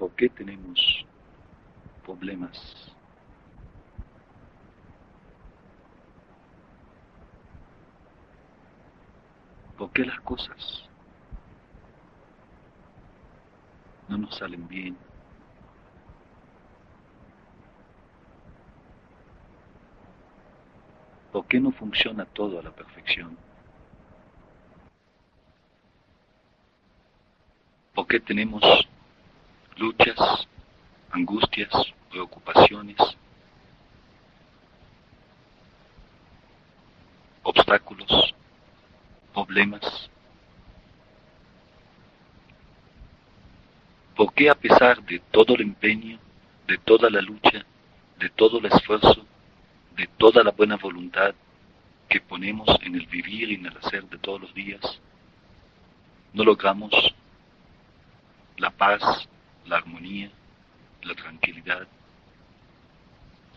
¿Por qué tenemos problemas? ¿Por qué las cosas no nos salen bien? ¿Por qué no funciona todo a la perfección? ¿Por qué tenemos luchas, angustias, preocupaciones, obstáculos, problemas? ¿Por qué a pesar de todo el empeño, de toda la lucha, de todo el esfuerzo, de toda la buena voluntad que ponemos en el vivir y en el hacer de todos los días, no logramos la paz, la armonía, la tranquilidad,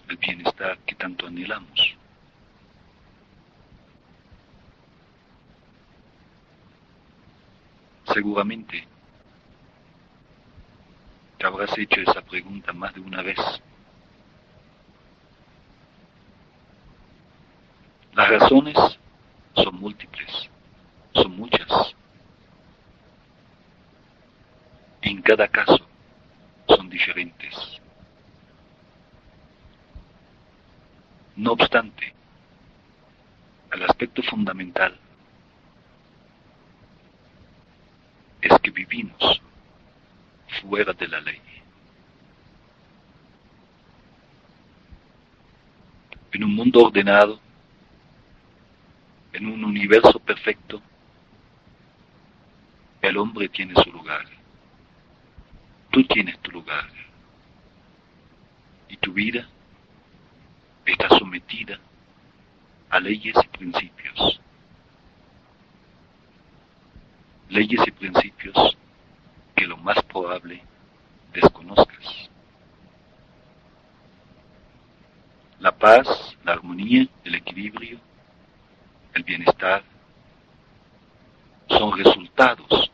el bienestar que tanto anhelamos. Seguramente te habrás hecho esa pregunta más de una vez Las razones son múltiples, son muchas. En cada caso diferentes. No obstante, el aspecto fundamental es que vivimos fuera de la ley. En un mundo ordenado, en un universo perfecto, el hombre tiene su lugar. Tú tienes tu lugar. Y tu vida está sometida a leyes y principios. Leyes y principios que lo más probable desconozcas. La paz, la armonía, el equilibrio el bienestar, son resultados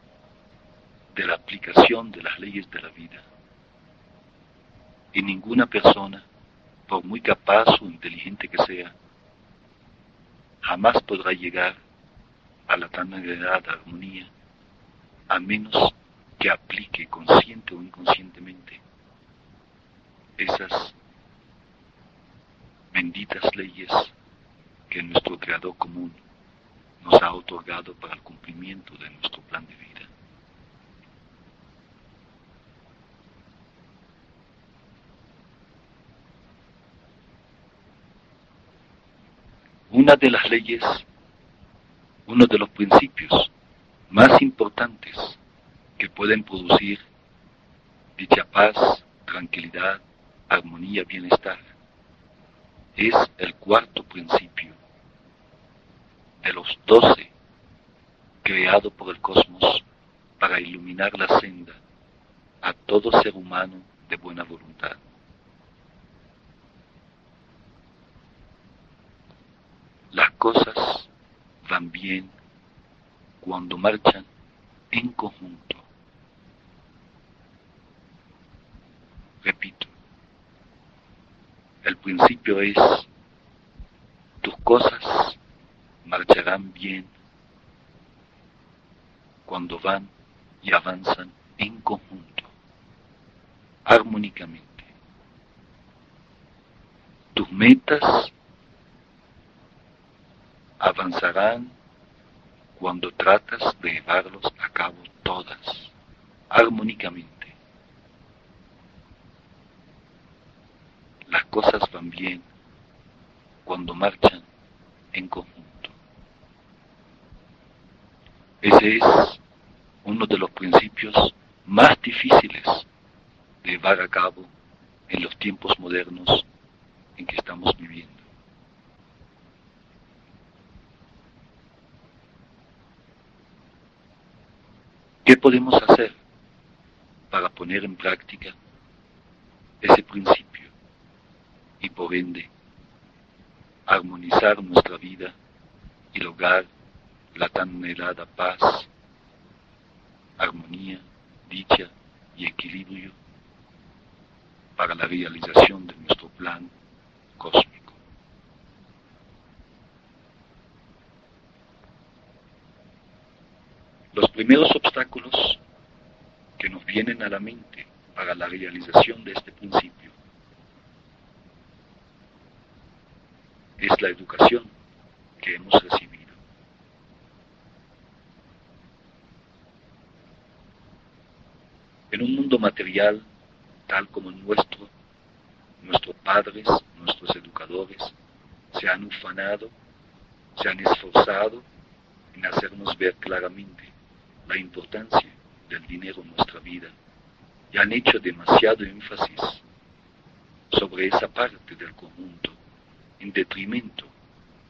de la aplicación de las leyes de la vida. Y ninguna persona, por muy capaz o inteligente que sea, jamás podrá llegar a la tan agregada armonía, a menos que aplique consciente o inconscientemente esas benditas leyes que nuestro Creador común nos ha otorgado para el cumplimiento de nuestro plan de vida. Una de las leyes, uno de los principios más importantes que pueden producir dicha paz, tranquilidad, armonía, bienestar, es el cuarto principio de los doce creado por el cosmos para iluminar la senda a todo ser humano de buena voluntad. Las cosas van bien cuando marchan en conjunto. Repito, el principio es tus cosas marcharán bien cuando van y avanzan en conjunto, armónicamente. Tus metas avanzarán cuando tratas de llevarlos a cabo todas, armónicamente. Las cosas van bien cuando marchan en conjunto. Ese es uno de los principios más difíciles de llevar a cabo en los tiempos modernos en que estamos viviendo. ¿Qué podemos hacer para poner en práctica ese principio y por ende armonizar nuestra vida y lograr la tan anhelada paz, armonía, dicha y equilibrio para la realización de nuestro plan cósmico. Los primeros obstáculos que nos vienen a la mente para la realización de este principio es la educación que hemos recibido. En un mundo material tal como el nuestro, nuestros padres, nuestros educadores, se han ufanado, se han esforzado en hacernos ver claramente la importancia del dinero en nuestra vida y han hecho demasiado énfasis sobre esa parte del conjunto en detrimento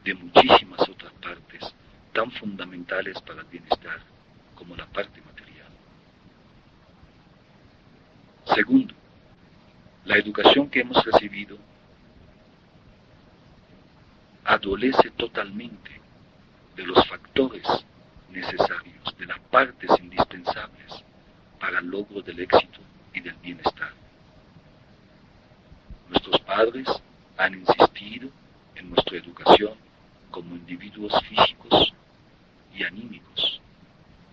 de muchísimas otras partes tan fundamentales para el bienestar como la parte material. Segundo, la educación que hemos recibido adolece totalmente de los factores necesarios, de las partes indispensables para el logro del éxito y del bienestar. Nuestros padres han insistido en nuestra educación como individuos físicos y anímicos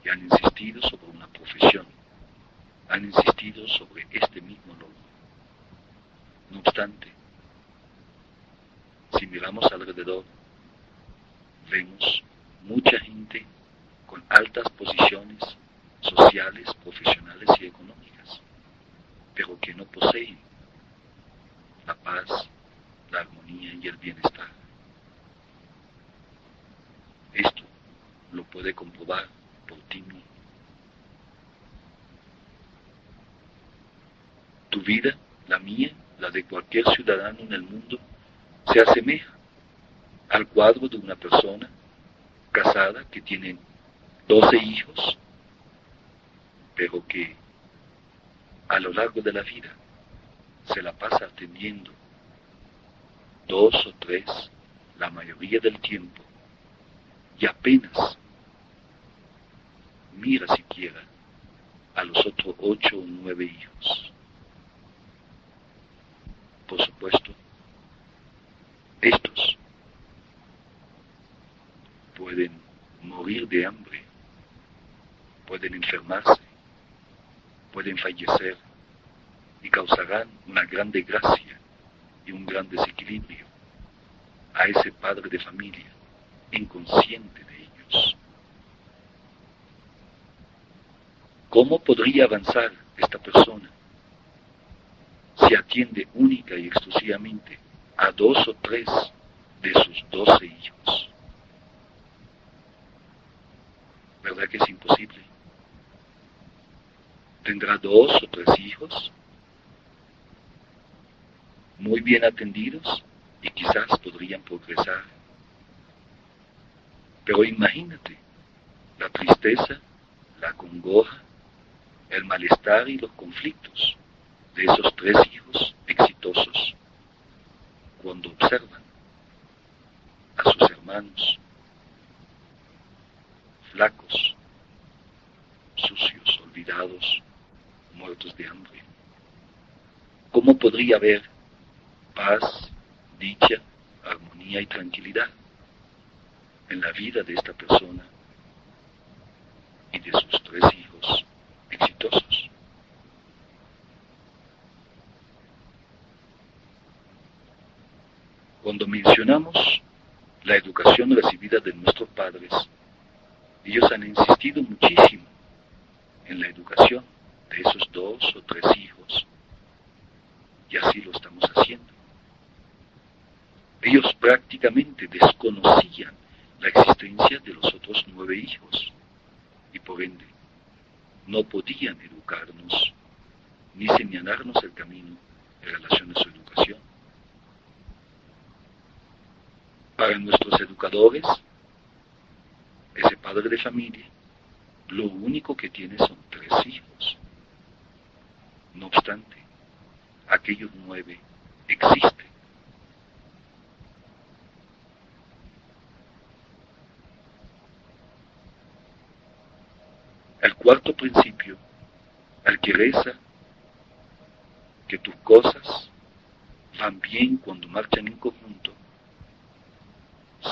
y han insistido sobre una profesión, han insistido sobre este mismo logro. No obstante, si miramos alrededor, vemos mucha gente con altas posiciones sociales, profesionales y económicas, pero que no poseen la paz, la armonía y el bienestar. Esto lo puede comprobar por ti mismo. Tu vida, la mía, la de cualquier ciudadano en el mundo, se asemeja al cuadro de una persona casada que tiene 12 hijos, pero que a lo largo de la vida se la pasa atendiendo dos o tres la mayoría del tiempo y apenas mira siquiera a los otros ocho o nueve hijos. Por supuesto, estos pueden morir de hambre, pueden enfermarse, pueden fallecer y causarán una gran desgracia y un gran desequilibrio a ese padre de familia inconsciente de ellos. ¿Cómo podría avanzar esta persona si atiende única y exclusivamente a dos o tres de sus doce hijos? ¿Verdad que es imposible? Tendrá dos o tres hijos muy bien atendidos y quizás podrían progresar. Pero imagínate la tristeza, la congoja, el malestar y los conflictos de esos tres hijos exitosos cuando observan a sus hermanos flacos, sucios, olvidados, muertos de hambre. ¿Cómo podría haber paz, dicha, armonía y tranquilidad en la vida de esta persona y de sus tres hijos exitosos. Cuando mencionamos la educación recibida de nuestros padres, ellos han insistido muchísimo en la educación de esos dos o tres hijos y así lo estamos haciendo. Ellos prácticamente desconocían la existencia de los otros nueve hijos y por ende no podían educarnos ni señalarnos el camino en relación a su educación. Para nuestros educadores, ese padre de familia, lo único que tiene son tres hijos. No obstante, aquellos nueve existen. El cuarto principio al que que tus cosas van bien cuando marchan en conjunto,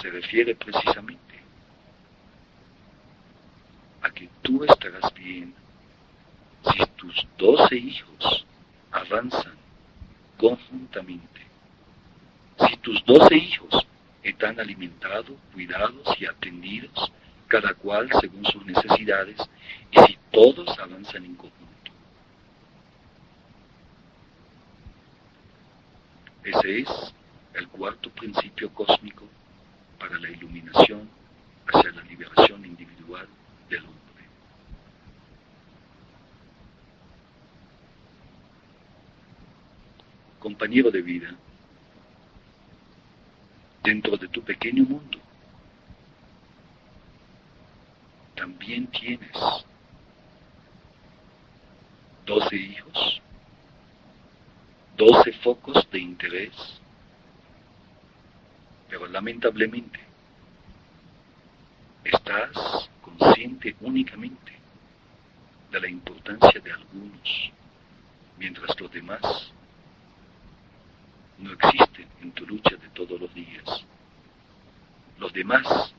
se refiere precisamente a que tú estarás bien si tus doce hijos avanzan conjuntamente, si tus doce hijos están alimentados, cuidados y atendidos, cada cual según sus necesidades, y si todos avanzan en conjunto. Ese es el cuarto principio cósmico para la iluminación hacia la liberación individual del hombre. Compañero de vida, dentro de tu pequeño mundo, también tienes doce hijos, doce focos de interés, pero lamentablemente estás consciente únicamente de la importancia de algunos, mientras los demás no existen en tu lucha de todos los días. Los demás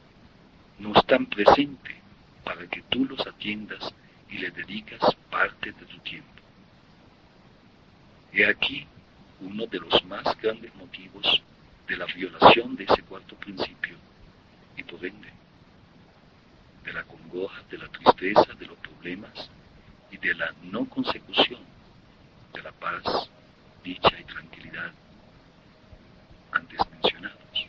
no están presentes para que tú los atiendas y le dedicas parte de tu tiempo. He aquí uno de los más grandes motivos de la violación de ese cuarto principio y por ende de la congoja, de la tristeza, de los problemas y de la no consecución de la paz, dicha y tranquilidad antes mencionados.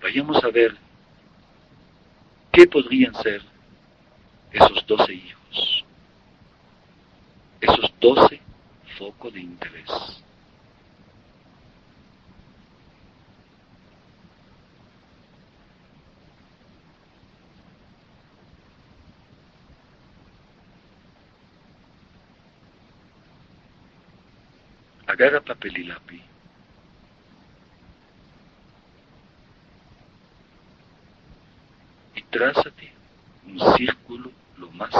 Vayamos a ver qué podrían ser esos doce hijos, esos doce focos de interés. Agarra papel y lápiz. Y trázate un círculo lo más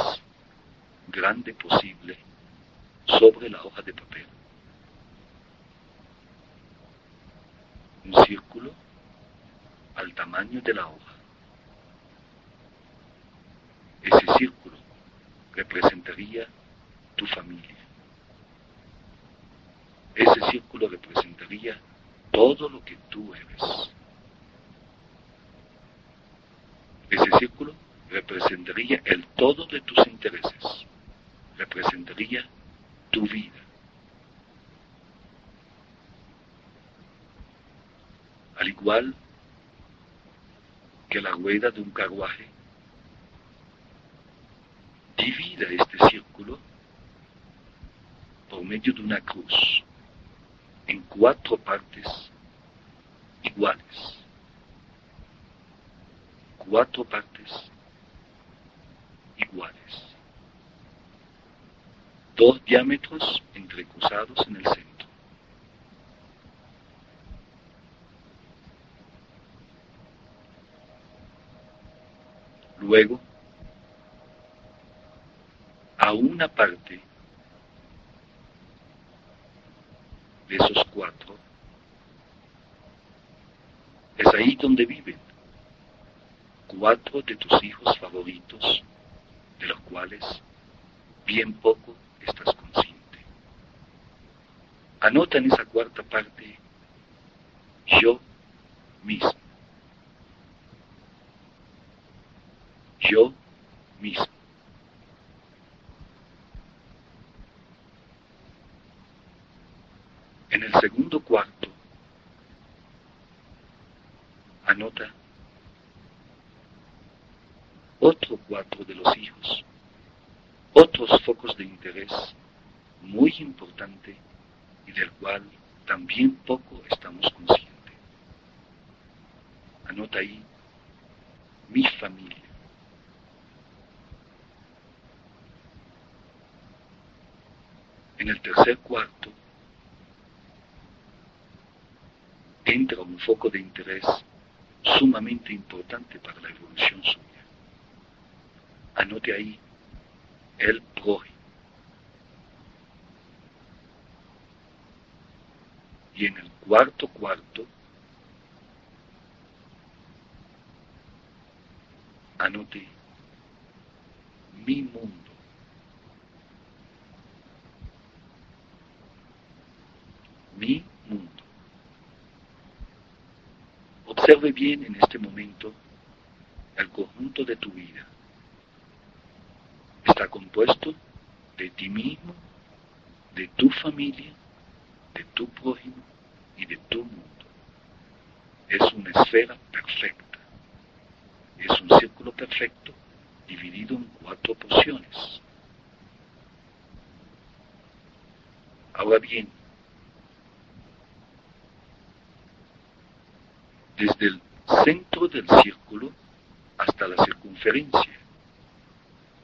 grande posible sobre la hoja de papel. Un círculo al tamaño de la hoja. Ese círculo representaría tu familia. Ese círculo representaría todo lo que tú eres. Ese círculo representaría el todo de tus intereses, representaría tu vida. Al igual que la rueda de un carruaje, divida este círculo por medio de una cruz en cuatro partes iguales. Cuatro partes iguales. Dos diámetros entrecruzados en el centro. Luego, a una parte de esos cuatro, es ahí donde viven cuatro de tus hijos favoritos, de los cuales bien poco estás consciente. Anota en esa cuarta parte, yo mismo. Yo mismo. En el segundo cuarto, anota otro cuatro de los hijos, otros focos de interés muy importante y del cual también poco estamos conscientes. Anota ahí mi familia. En el tercer cuarto entra un foco de interés sumamente importante para la evolución suya. Anote ahí el prójimo. Y en el cuarto cuarto, anote mi mundo. Mi mundo. Observe bien en este momento el conjunto de tu vida. Está compuesto de ti mismo, de tu familia, de tu prójimo y de tu mundo. Es una esfera perfecta. Es un círculo perfecto dividido en cuatro porciones. Ahora bien, desde el centro del círculo hasta la circunferencia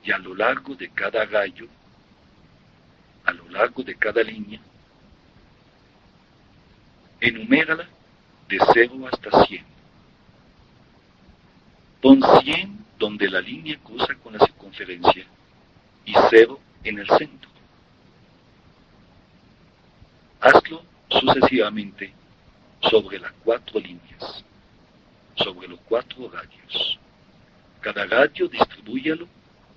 y a lo largo de cada rayo, a lo largo de cada línea, enumérala de 0 hasta 100. Pon 100 donde la línea cruza con la circunferencia y 0 en el centro. Hazlo sucesivamente sobre las cuatro líneas, sobre los cuatro radios. Cada radio distribúyalo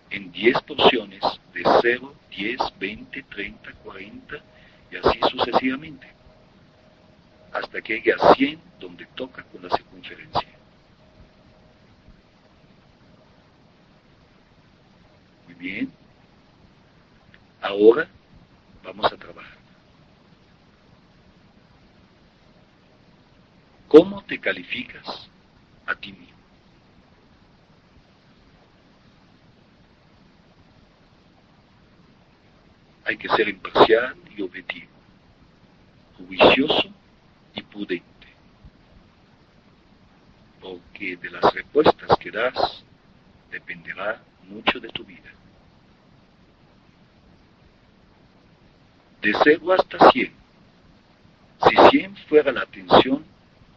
en 10 porciones de 0, 10, 20, 30, 40 y así sucesivamente, hasta que llegue a 100 donde toca con la circunferencia. Muy bien. Ahora vamos a trabajar. ¿Cómo te calificas a ti mismo? hay que ser imparcial y objetivo, juicioso prudente, porque de las respuestas que das dependerá mucho de tu vida. De 0 hasta 100. Si 100 fuera la atención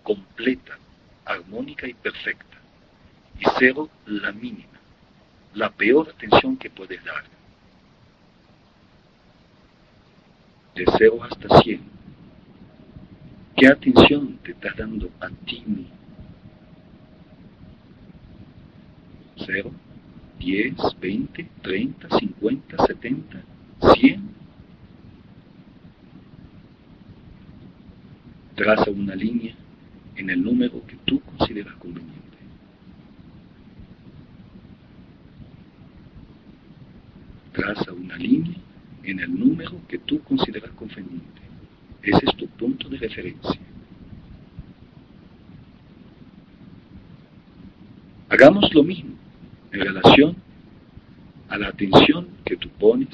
completa, armónica y perfecta, y 0 la mínima, la peor atención que puedes dar de 0 hasta 100. ¿Qué atención te estás dando a ti mismo? 0, 10, 20, 30, 50, 70, 100. Traza una línea en el número que tú consideras conveniente. Traza una línea en el número que tú consideras conveniente. Ese es tu punto de referencia. Hagamos lo mismo en relación a la atención que tú pones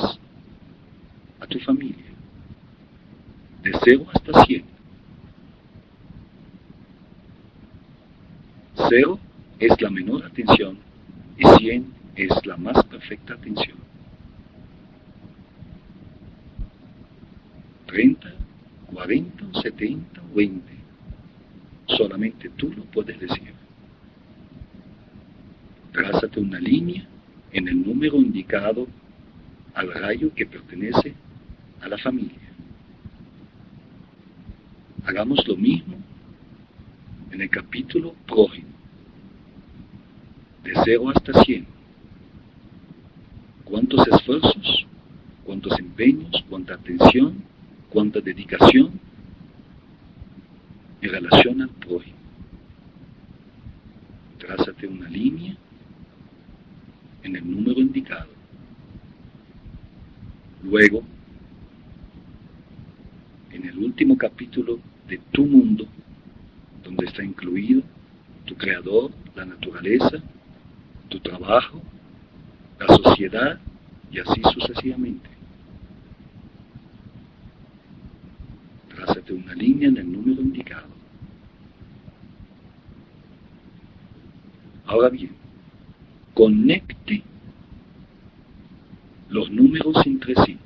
a tu familia. De 0 hasta 100. 0 es la menor atención y 100 es la más perfecta atención. 30, 40, 70 o 20. Solamente tú lo puedes decir. Trázate una línea en el número indicado al rayo que pertenece a la familia. Hagamos lo mismo en el capítulo prójimo, de 0 hasta 100. ¿Cuántos esfuerzos, cuántos empeños, cuánta atención cuánta dedicación en relación al prójimo. Trázate una línea en el número indicado. Luego, en el último capítulo de tu mundo, donde está incluido tu creador, la naturaleza, tu trabajo, la sociedad y así sucesivamente. Una línea en el número indicado. Ahora bien, conecte los números entre sí.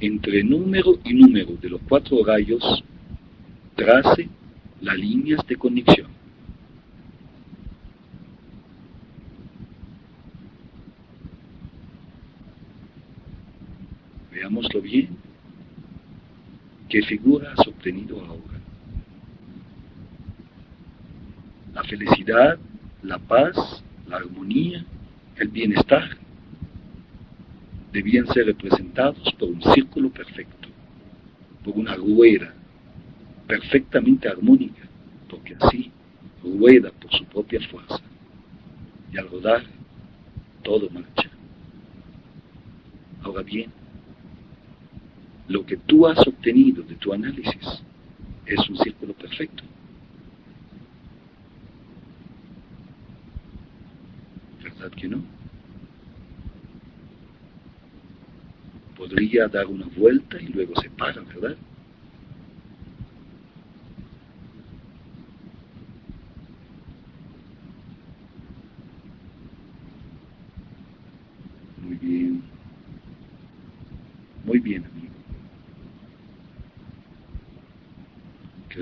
Entre número y número de los cuatro rayos, trace las líneas de conexión. Veámoslo bien. ¿Qué figura has obtenido ahora? La felicidad, la paz, la armonía, el bienestar debían ser representados por un círculo perfecto, por una rueda perfectamente armónica, porque así rueda por su propia fuerza. Y al rodar, todo marcha. Ahora bien, lo que tú has obtenido de tu análisis es un círculo perfecto. ¿Verdad que no? Podría dar una vuelta y luego se para, ¿verdad? Muy bien. Muy bien, amigo.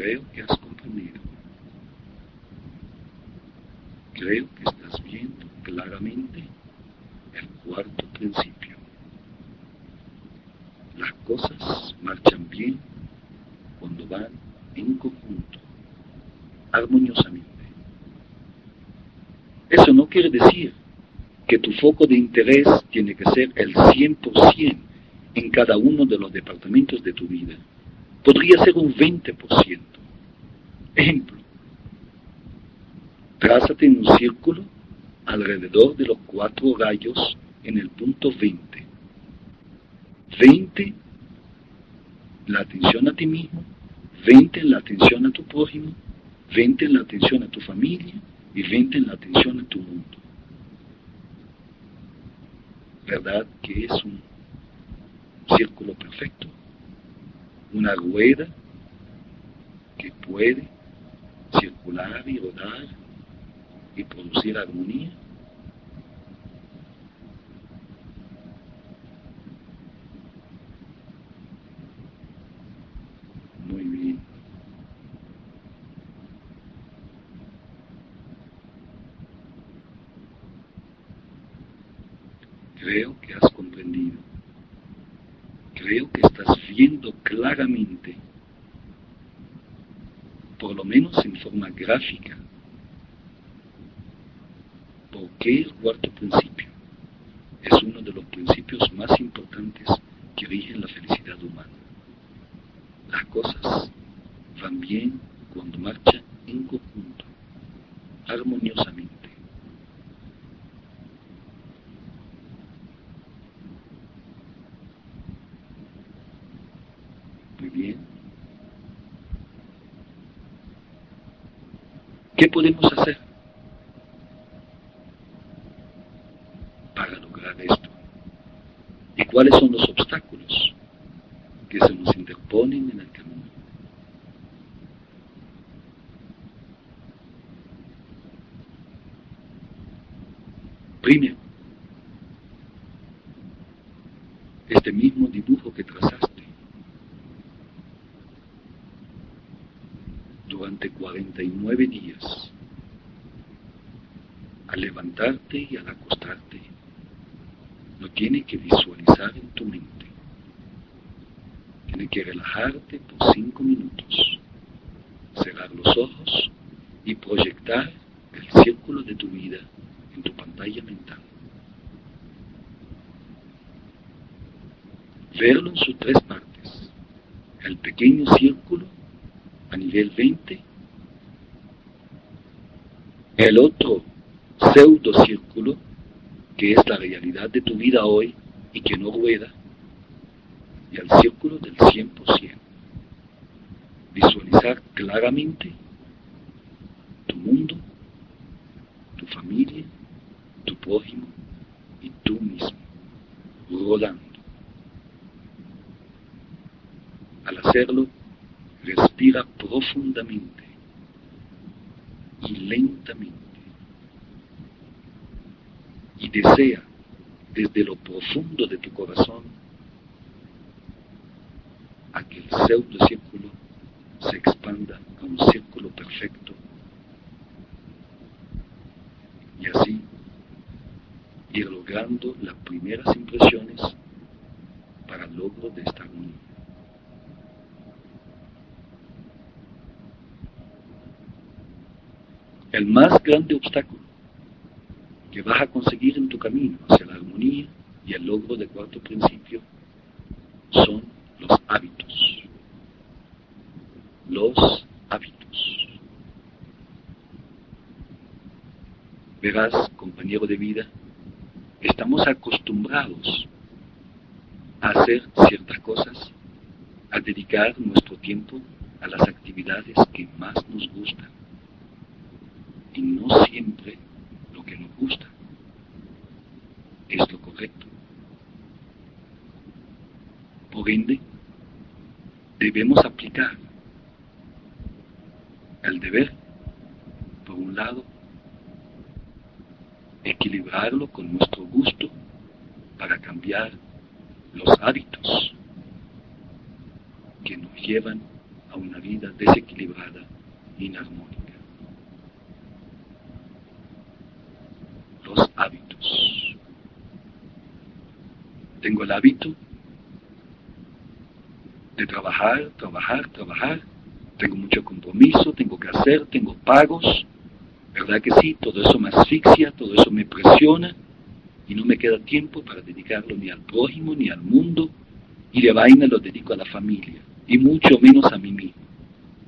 Creo que has comprendido. Creo que estás viendo claramente el cuarto principio. Las cosas marchan bien cuando van en conjunto, armoniosamente. Eso no quiere decir que tu foco de interés tiene que ser el 100% en cada uno de los departamentos de tu vida. Podría ser un 20%. Ejemplo, trázate en un círculo alrededor de los cuatro rayos en el punto 20. 20 la atención a ti mismo, 20 en la atención a tu prójimo, 20 en la atención a tu familia y 20 en la atención a tu mundo. ¿Verdad que es un círculo perfecto? Una rueda que puede circular y rodar y producir armonía. Muy bien. Creo que has comprendido. Creo que estás viendo claramente, por lo menos en forma gráfica, por qué el cuarto principio. Es uno de los principios más importantes que rigen la felicidad humana. Las cosas van bien cuando marchan en conjunto, armoniosamente. Muy bien. ¿Qué podemos hacer para lograr esto? ¿Y cuáles son los obstáculos que se nos interponen en el camino? Primero, este mismo dibujo que trazaste durante 49 días, al levantarte y al acostarte, lo tienes que visualizar en tu mente. Tienes que relajarte por 5 minutos, cerrar los ojos y proyectar el círculo de tu vida en tu pantalla mental. Verlo en sus tres partes. El pequeño círculo a nivel 20, el otro pseudo círculo, que es la realidad de tu vida hoy y que no rueda, y el círculo del 100%. Visualizar claramente tu mundo, tu familia, tu prójimo y tú mismo, rodando. Al hacerlo, respira profundamente y lentamente y desea desde lo profundo de tu corazón a que el pseudo círculo se expanda a un círculo perfecto y así ir logrando las primeras impresiones para el logro de esta unión. El más grande obstáculo que vas a conseguir en tu camino hacia la armonía y el logro del cuarto principio son los hábitos. Los hábitos. Verás, compañero de vida, estamos acostumbrados a hacer ciertas cosas, a dedicar nuestro tiempo a las actividades que más nos gustan y no siempre que nos gusta es lo correcto. Por ende, debemos aplicar el deber, por un lado, equilibrarlo con nuestro gusto para cambiar los hábitos que nos llevan a una vida desequilibrada, inarmónica. Los hábitos. Tengo el hábito de trabajar, trabajar, trabajar. Tengo mucho compromiso, tengo que hacer, tengo pagos. ¿Verdad que sí? Todo eso me asfixia, todo eso me presiona y no me queda tiempo para dedicarlo ni al prójimo ni al mundo y de vaina lo dedico a la familia y mucho menos a mí mismo.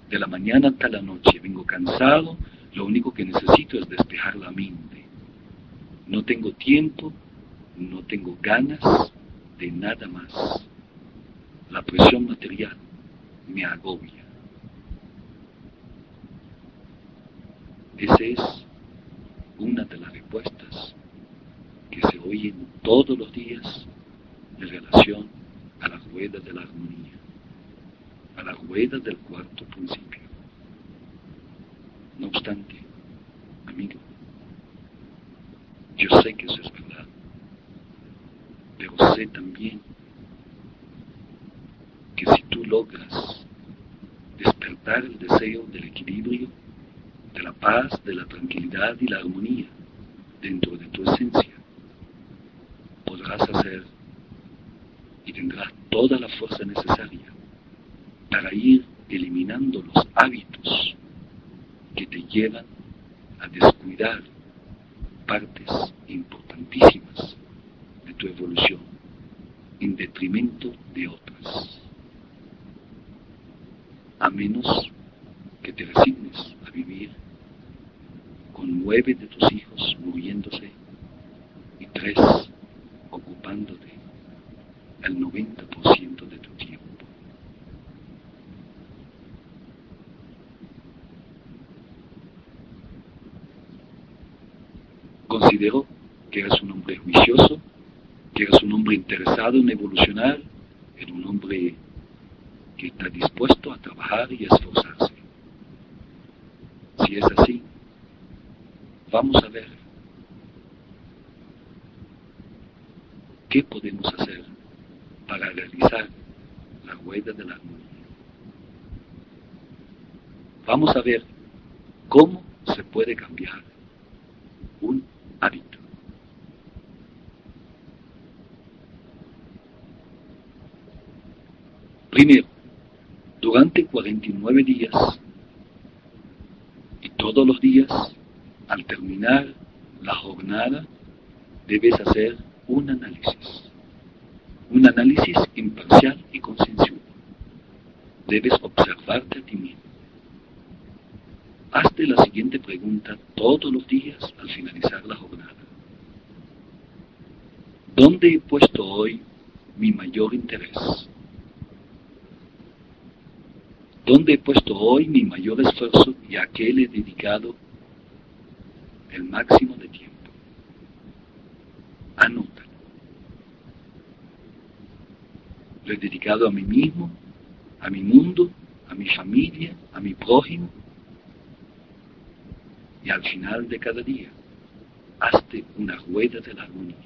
De la mañana hasta la noche vengo cansado, lo único que necesito es despejar la mente. No tengo tiempo, no tengo ganas de nada más. La presión material me agobia. Esa es una de las respuestas que se oyen todos los días en relación a la rueda de la armonía, a la rueda del cuarto principio. No obstante, amigo, yo sé que eso es verdad, pero sé también que si tú logras despertar el deseo del equilibrio, de la paz, de la tranquilidad y la armonía dentro de tu esencia, podrás hacer y tendrás toda la fuerza necesaria para ir eliminando los hábitos que te llevan a descuidar partes importantísimas de tu evolución en detrimento de otras. A menos que te resignes a vivir con nueve de tus hijos muriéndose y tres ocupándote el 90% de tu tiempo. Considero que eres un hombre juicioso, que eres un en evolucionar, en un hombre que está dispuesto a trabajar y a esforzarse. Si es así, vamos a ver qué podemos hacer para realizar la huella de la armonía. Vamos a ver cómo se puede cambiar un hábito. Primero, durante 49 días y todos los días, al terminar la jornada, debes hacer un análisis. Un análisis imparcial y concienzudo. Debes observarte a ti mismo. Hazte la siguiente pregunta todos los días al finalizar la jornada. ¿Dónde he puesto hoy mi mayor interés? ¿Dónde he puesto hoy mi mayor esfuerzo y a qué le he dedicado el máximo de tiempo? Anótalo. Lo he dedicado a mí mismo, a mi mundo, a mi familia, a mi prójimo. Y al final de cada día, hazte una rueda de la armonía.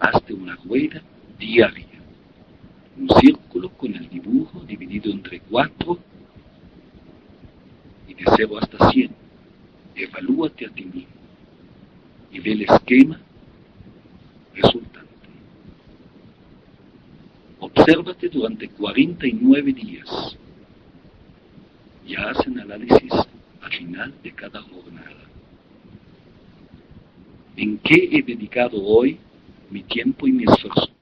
Hazte una rueda diaria un círculo con el dibujo dividido entre cuatro y de hasta cien. Evalúate a ti mismo y ve el esquema resultante. Obsérvate durante 49 días y hacen análisis al final de cada jornada. ¿En qué he dedicado hoy mi tiempo y mi esfuerzo?